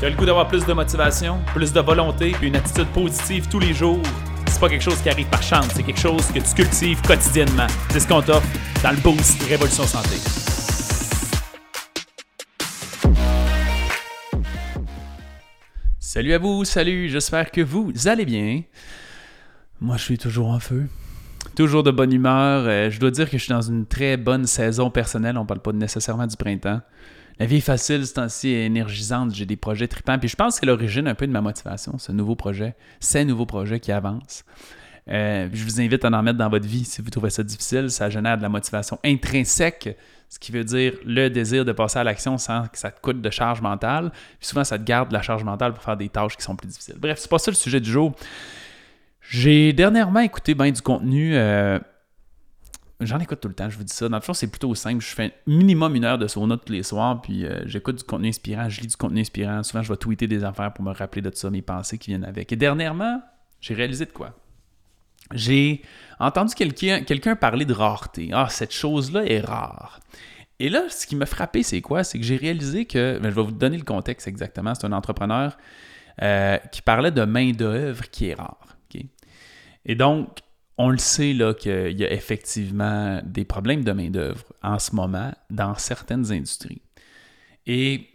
Tu as le goût d'avoir plus de motivation, plus de volonté, puis une attitude positive tous les jours? C'est pas quelque chose qui arrive par chance, c'est quelque chose que tu cultives quotidiennement. C'est ce qu'on t'offre dans le Boost Révolution Santé. Salut à vous, salut, j'espère que vous allez bien. Moi, je suis toujours en feu. Toujours de bonne humeur. Euh, je dois dire que je suis dans une très bonne saison personnelle. On parle pas nécessairement du printemps. La vie est facile, c'est ainsi énergisante. J'ai des projets tripants. Puis je pense que c'est l'origine un peu de ma motivation, ce nouveau projet, ces nouveaux projets qui avancent. Euh, je vous invite à en mettre dans votre vie si vous trouvez ça difficile. Ça génère de la motivation intrinsèque, ce qui veut dire le désir de passer à l'action sans que ça te coûte de charge mentale. Puis souvent, ça te garde de la charge mentale pour faire des tâches qui sont plus difficiles. Bref, c'est pas ça le sujet du jour. J'ai dernièrement écouté bien du contenu. Euh, J'en écoute tout le temps, je vous dis ça. Dans le fond, c'est plutôt simple. Je fais minimum une heure de sauna tous les soirs, puis euh, j'écoute du contenu inspirant, je lis du contenu inspirant. Souvent, je vais tweeter des affaires pour me rappeler de ça, mes pensées qui viennent avec. Et dernièrement, j'ai réalisé de quoi? J'ai entendu quelqu'un parler de rareté. Ah, cette chose-là est rare. Et là, ce qui m'a frappé, c'est quoi? C'est que j'ai réalisé que, ben, je vais vous donner le contexte exactement, c'est un entrepreneur euh, qui parlait de main-d'œuvre qui est rare. Et donc, on le sait qu'il y a effectivement des problèmes de main-d'œuvre en ce moment dans certaines industries. Et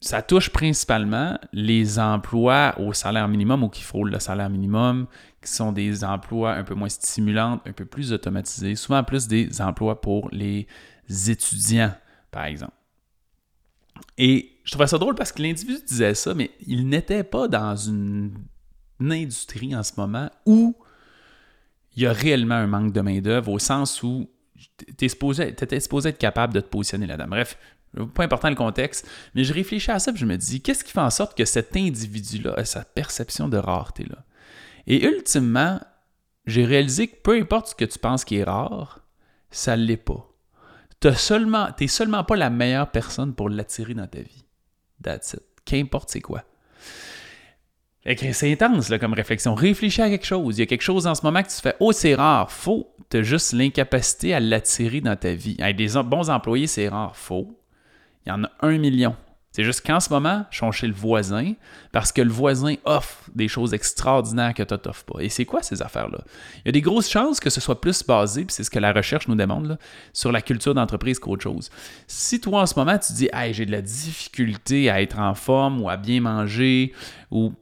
ça touche principalement les emplois au salaire minimum ou qui frôlent le salaire minimum, qui sont des emplois un peu moins stimulants, un peu plus automatisés, souvent plus des emplois pour les étudiants, par exemple. Et je trouvais ça drôle parce que l'individu disait ça, mais il n'était pas dans une industrie en ce moment où il y a réellement un manque de main-d'œuvre au sens où tu étais supposé être capable de te positionner là-dedans. Bref, pas important le contexte, mais je réfléchis à ça et je me dis, qu'est-ce qui fait en sorte que cet individu-là a sa perception de rareté-là? Et ultimement, j'ai réalisé que peu importe ce que tu penses qui est rare, ça ne l'est pas. Tu n'es seulement, seulement pas la meilleure personne pour l'attirer dans ta vie. That's it. Qu'importe c'est quoi. C'est intense là, comme réflexion. Réfléchis à quelque chose. Il y a quelque chose en ce moment que tu fais Oh, c'est rare. Faux. Tu as juste l'incapacité à l'attirer dans ta vie. Avec des bons employés, c'est rare. Faux. Il y en a un million. C'est juste qu'en ce moment, je suis chez le voisin parce que le voisin offre des choses extraordinaires que tu t'offres pas. Et c'est quoi ces affaires-là? Il y a des grosses chances que ce soit plus basé, puis c'est ce que la recherche nous demande, sur la culture d'entreprise qu'autre chose. Si toi, en ce moment, tu dis Hey, j'ai de la difficulté à être en forme ou à bien manger, ou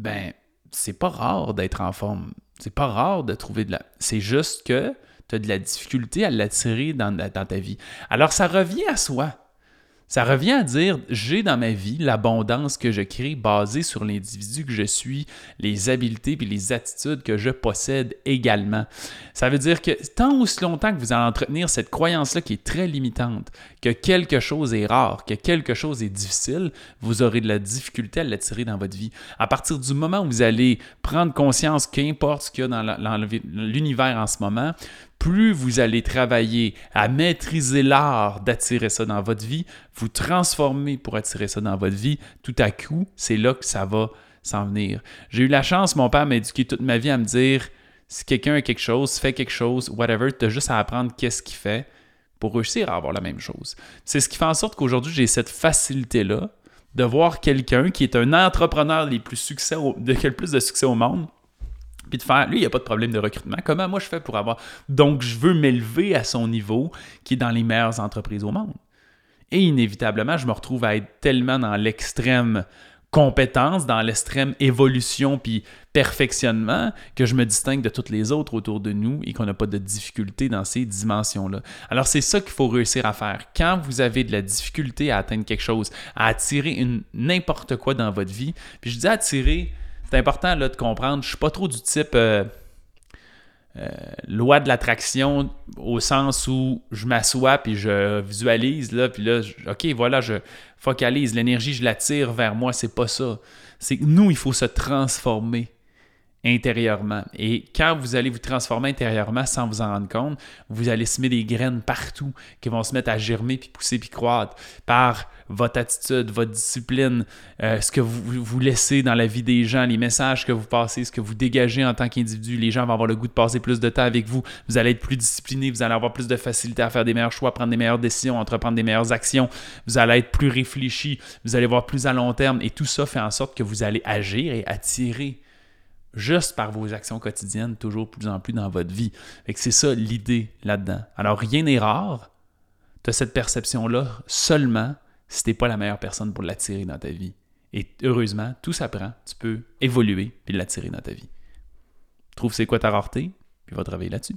ben, c'est pas rare d'être en forme. C'est pas rare de trouver de la. C'est juste que tu as de la difficulté à l'attirer dans, ta vie. Alors, ça revient à soi. Ça revient à dire, j'ai dans ma vie l'abondance que je crée basée sur l'individu que je suis, les habiletés et les attitudes que je possède également. Ça veut dire que tant aussi longtemps que vous allez entretenir cette croyance-là qui est très limitante, que quelque chose est rare, que quelque chose est difficile, vous aurez de la difficulté à l'attirer dans votre vie. À partir du moment où vous allez prendre conscience qu'importe ce qu'il y a dans l'univers en ce moment, plus vous allez travailler à maîtriser l'art d'attirer ça dans votre vie, vous transformer pour attirer ça dans votre vie, tout à coup, c'est là que ça va s'en venir. J'ai eu la chance, mon père m'a éduqué toute ma vie à me dire si quelqu'un a quelque chose, fait quelque chose, whatever, tu as juste à apprendre qu'est-ce qu'il fait pour réussir à avoir la même chose. C'est ce qui fait en sorte qu'aujourd'hui, j'ai cette facilité-là de voir quelqu'un qui est un entrepreneur de, qui plus de succès au monde puis de faire, lui, il n'y a pas de problème de recrutement. Comment moi je fais pour avoir? Donc, je veux m'élever à son niveau qui est dans les meilleures entreprises au monde. Et inévitablement, je me retrouve à être tellement dans l'extrême compétence, dans l'extrême évolution puis perfectionnement que je me distingue de toutes les autres autour de nous et qu'on n'a pas de difficulté dans ces dimensions-là. Alors c'est ça qu'il faut réussir à faire. Quand vous avez de la difficulté à atteindre quelque chose, à attirer n'importe quoi dans votre vie, puis je dis attirer, c'est important là, de comprendre, je suis pas trop du type euh, euh, loi de l'attraction au sens où je m'assois puis je visualise là puis là OK, voilà, je focalise l'énergie, je l'attire vers moi, c'est pas ça. C'est que nous, il faut se transformer intérieurement. Et quand vous allez vous transformer intérieurement sans vous en rendre compte, vous allez semer des graines partout qui vont se mettre à germer, puis pousser, puis croître par votre attitude, votre discipline, euh, ce que vous, vous laissez dans la vie des gens, les messages que vous passez, ce que vous dégagez en tant qu'individu. Les gens vont avoir le goût de passer plus de temps avec vous. Vous allez être plus discipliné, vous allez avoir plus de facilité à faire des meilleurs choix, prendre des meilleures décisions, entreprendre des meilleures actions. Vous allez être plus réfléchi, vous allez voir plus à long terme. Et tout ça fait en sorte que vous allez agir et attirer juste par vos actions quotidiennes, toujours plus en plus dans votre vie. c'est ça l'idée là-dedans. Alors rien n'est rare. Tu as cette perception-là seulement si tu n'es pas la meilleure personne pour l'attirer dans ta vie. Et heureusement, tout s'apprend. Tu peux évoluer puis l'attirer dans ta vie. Trouve c'est quoi ta rareté, puis va travailler là-dessus.